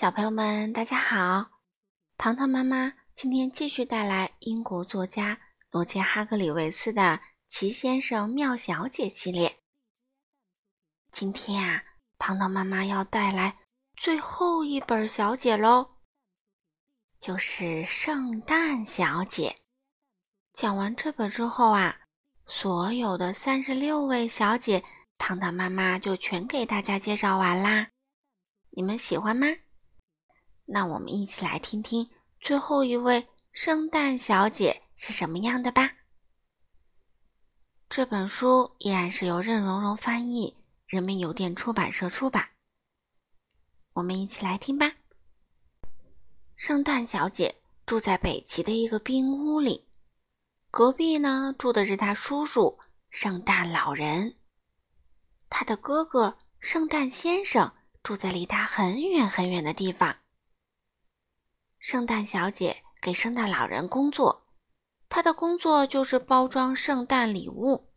小朋友们，大家好！糖糖妈妈今天继续带来英国作家罗杰·哈格里维斯的《奇先生妙小姐》系列。今天啊，糖糖妈妈要带来最后一本小姐喽，就是《圣诞小姐》。讲完这本之后啊，所有的三十六位小姐，糖糖妈妈就全给大家介绍完啦。你们喜欢吗？那我们一起来听听最后一位圣诞小姐是什么样的吧。这本书依然是由任溶溶翻译，人民邮电出版社出版。我们一起来听吧。圣诞小姐住在北极的一个冰屋里，隔壁呢住的是她叔叔圣诞老人，他的哥哥圣诞先生住在离他很远很远的地方。圣诞小姐给圣诞老人工作，她的工作就是包装圣诞礼物，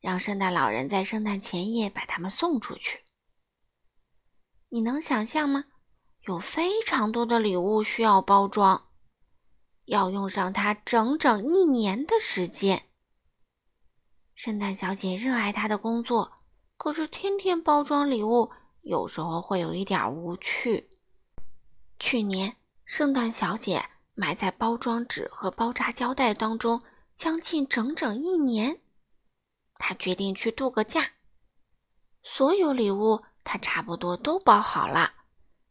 让圣诞老人在圣诞前夜把它们送出去。你能想象吗？有非常多的礼物需要包装，要用上它整整一年的时间。圣诞小姐热爱她的工作，可是天天包装礼物，有时候会有一点无趣。去年。圣诞小姐埋在包装纸和包扎胶带当中将近整整一年。她决定去度个假。所有礼物她差不多都包好了。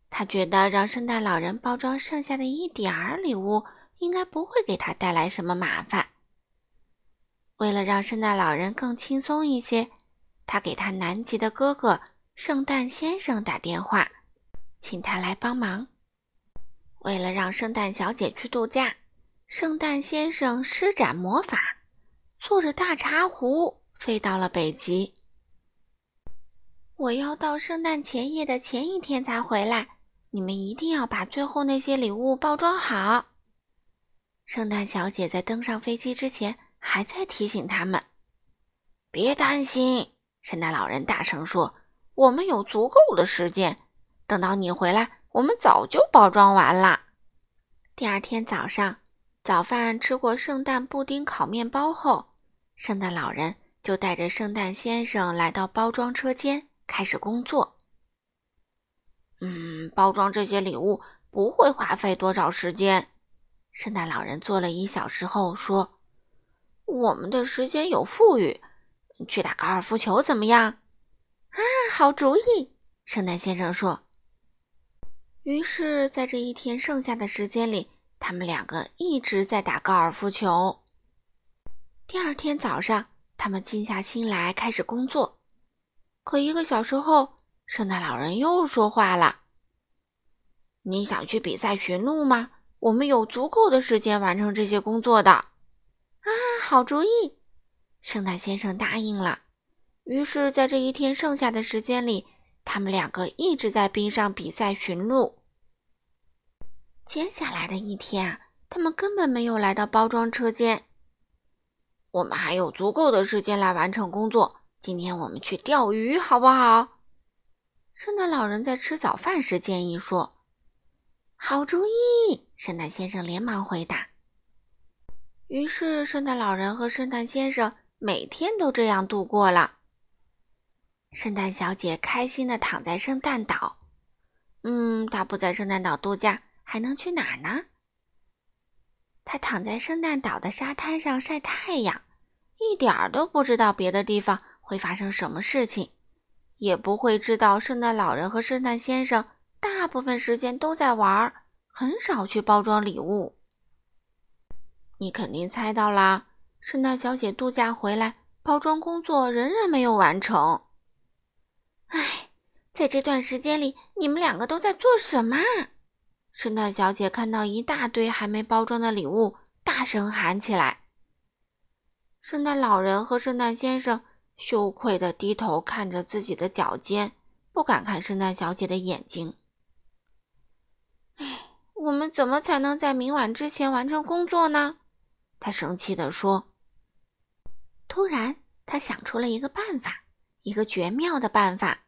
她觉得让圣诞老人包装剩下的一点儿礼物，应该不会给他带来什么麻烦。为了让圣诞老人更轻松一些，她给他南极的哥哥圣诞先生打电话，请他来帮忙。为了让圣诞小姐去度假，圣诞先生施展魔法，坐着大茶壶飞到了北极。我要到圣诞前夜的前一天才回来，你们一定要把最后那些礼物包装好。圣诞小姐在登上飞机之前还在提醒他们：“别担心。”圣诞老人大声说：“我们有足够的时间，等到你回来。”我们早就包装完了。第二天早上，早饭吃过圣诞布丁烤面包后，圣诞老人就带着圣诞先生来到包装车间，开始工作。嗯，包装这些礼物不会花费多少时间。圣诞老人做了一小时后说：“我们的时间有富裕，去打高尔夫球怎么样？”啊，好主意！圣诞先生说。于是，在这一天剩下的时间里，他们两个一直在打高尔夫球。第二天早上，他们静下心来开始工作。可一个小时后，圣诞老人又说话了：“你想去比赛寻路吗？我们有足够的时间完成这些工作的。”啊，好主意！圣诞先生答应了。于是，在这一天剩下的时间里，他们两个一直在冰上比赛驯鹿。接下来的一天，他们根本没有来到包装车间。我们还有足够的时间来完成工作。今天我们去钓鱼，好不好？圣诞老人在吃早饭时建议说：“好主意！”圣诞先生连忙回答。于是，圣诞老人和圣诞先生每天都这样度过了。圣诞小姐开心的躺在圣诞岛。嗯，她不在圣诞岛度假，还能去哪儿呢？她躺在圣诞岛的沙滩上晒太阳，一点儿都不知道别的地方会发生什么事情，也不会知道圣诞老人和圣诞先生大部分时间都在玩，很少去包装礼物。你肯定猜到啦，圣诞小姐度假回来，包装工作仍然没有完成。在这段时间里，你们两个都在做什么？圣诞小姐看到一大堆还没包装的礼物，大声喊起来。圣诞老人和圣诞先生羞愧地低头看着自己的脚尖，不敢看圣诞小姐的眼睛。唉，我们怎么才能在明晚之前完成工作呢？他生气地说。突然，他想出了一个办法。一个绝妙的办法，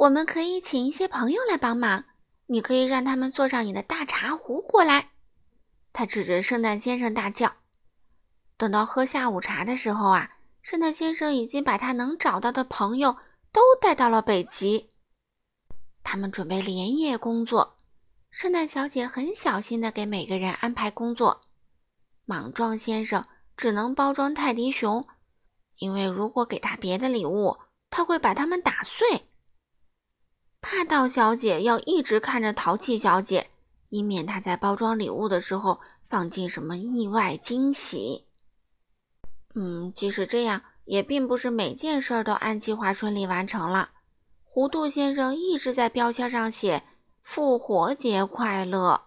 我们可以请一些朋友来帮忙，你可以让他们坐上你的大茶壶过来。”他指着圣诞先生大叫。等到喝下午茶的时候啊，圣诞先生已经把他能找到的朋友都带到了北极。他们准备连夜工作。圣诞小姐很小心地给每个人安排工作。莽撞先生只能包装泰迪熊，因为如果给他别的礼物，他会把它们打碎。霸道小姐要一直看着淘气小姐，以免她在包装礼物的时候放进什么意外惊喜。嗯，即使这样，也并不是每件事都按计划顺利完成了。糊涂先生一直在标签上写“复活节快乐”。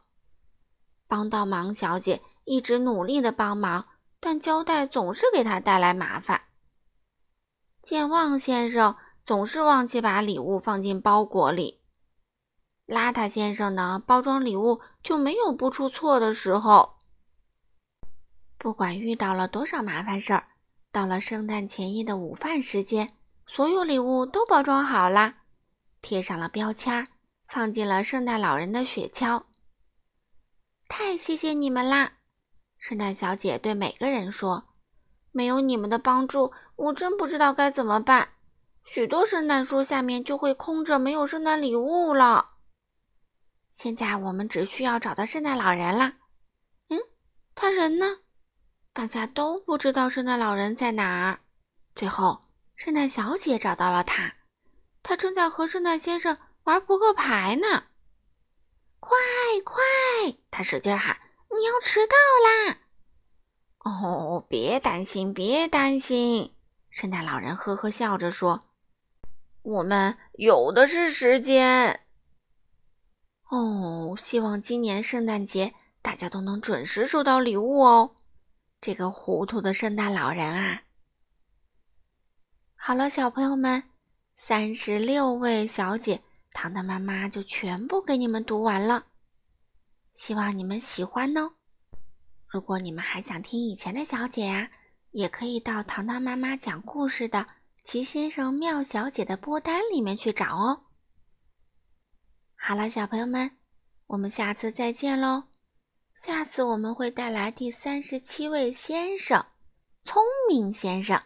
帮到忙小姐一直努力的帮忙，但胶带总是给她带来麻烦。健忘先生总是忘记把礼物放进包裹里。邋遢先生呢，包装礼物就没有不出错的时候。不管遇到了多少麻烦事儿，到了圣诞前夜的午饭时间，所有礼物都包装好了，贴上了标签，放进了圣诞老人的雪橇。太谢谢你们啦！圣诞小姐对每个人说：“没有你们的帮助，我真不知道该怎么办。许多圣诞树下面就会空着，没有圣诞礼物了。现在我们只需要找到圣诞老人了。嗯，他人呢？”大家都不知道圣诞老人在哪儿。最后，圣诞小姐找到了他，他正在和圣诞先生玩扑克牌呢。快快！他使劲喊：“你要迟到啦！”哦，别担心，别担心。圣诞老人呵呵笑着说：“我们有的是时间。”哦，希望今年圣诞节大家都能准时收到礼物哦。这个糊涂的圣诞老人啊！好了，小朋友们，三十六位小姐，糖糖妈妈就全部给你们读完了，希望你们喜欢哦。如果你们还想听以前的小姐呀，也可以到糖糖妈妈讲故事的齐先生、妙小姐的播单里面去找哦。好了，小朋友们，我们下次再见喽。下次我们会带来第三十七位先生，聪明先生。